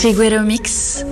Figueiro Mix.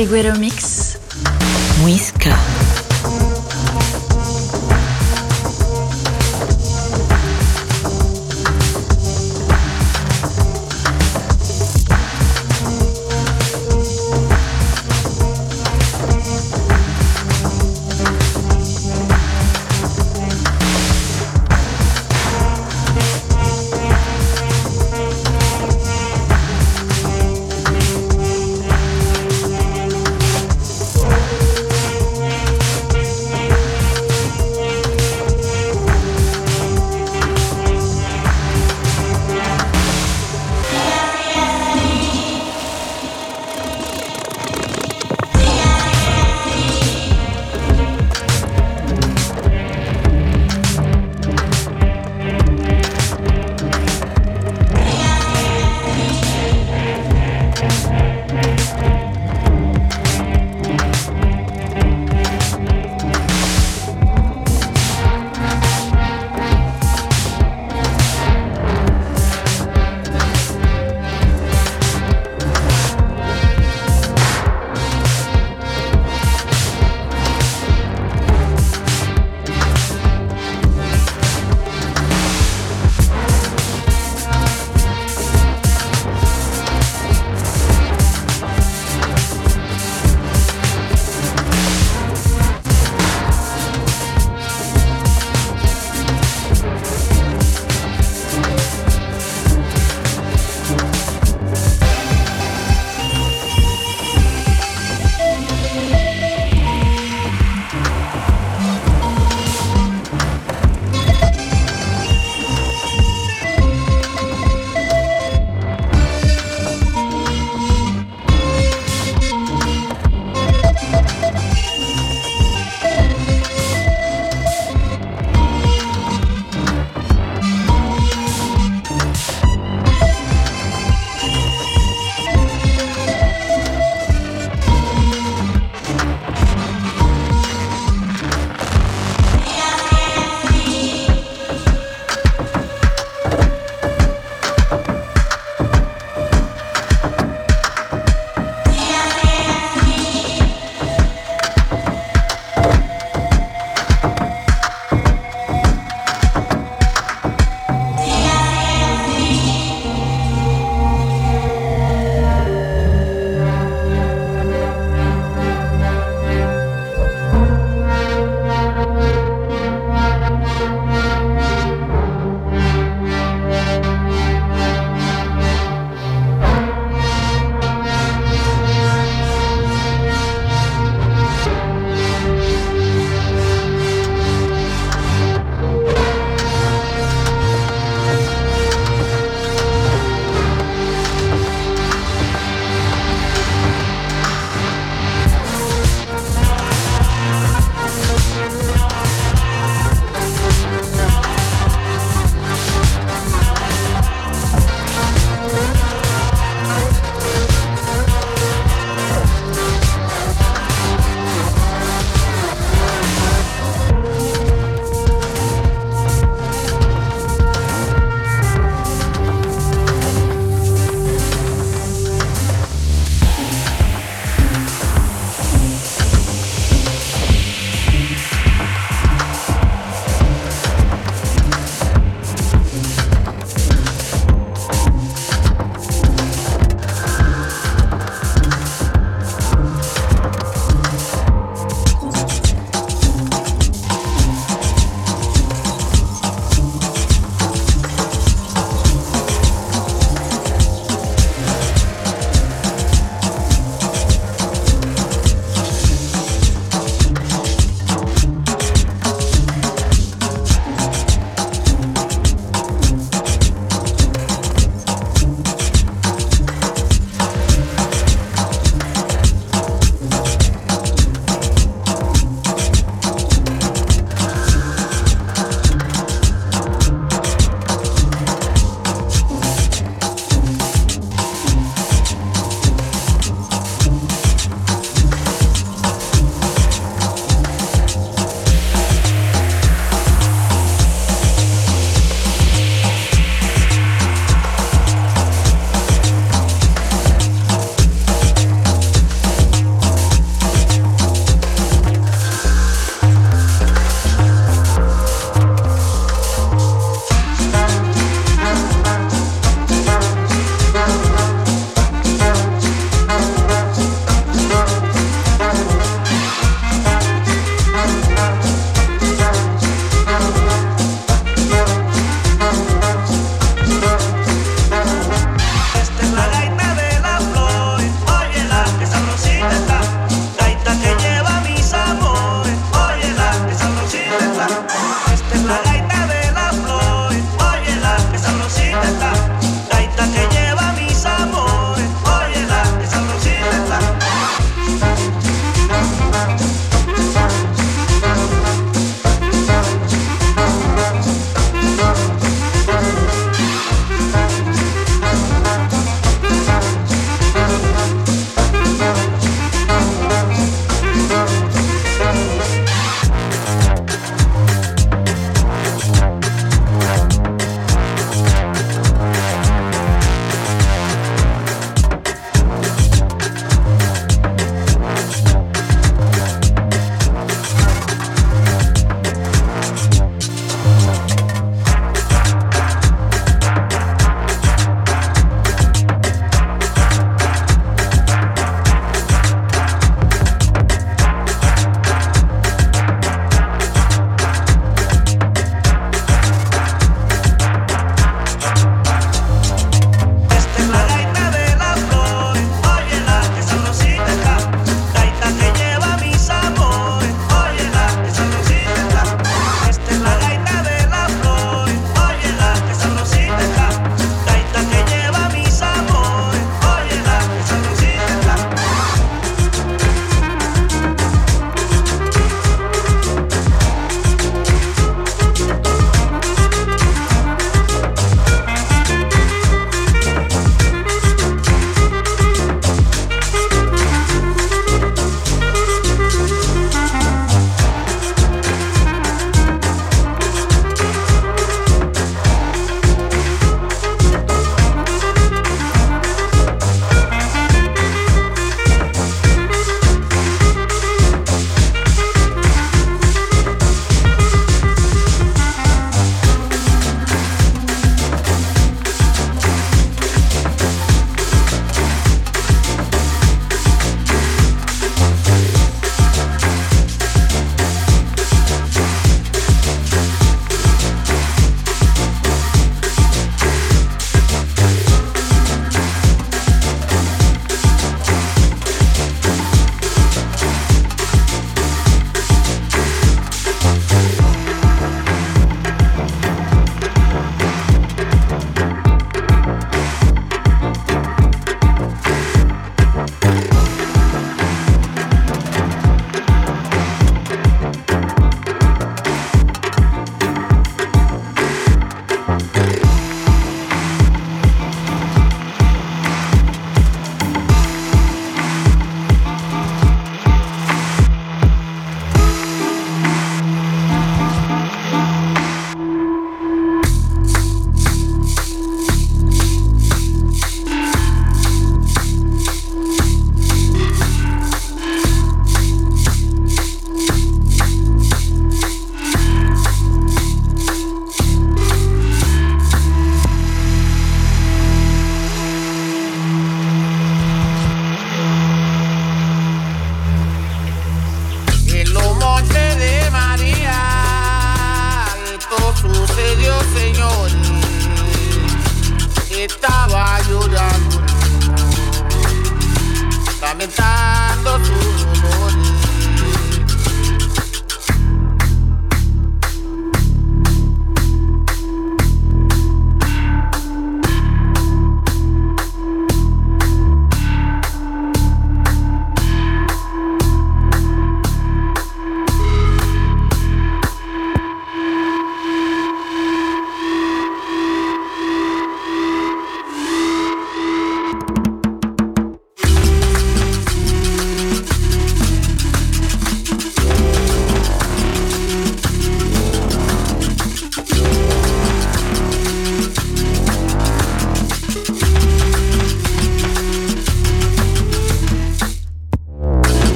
Figuero Mix. Muisca.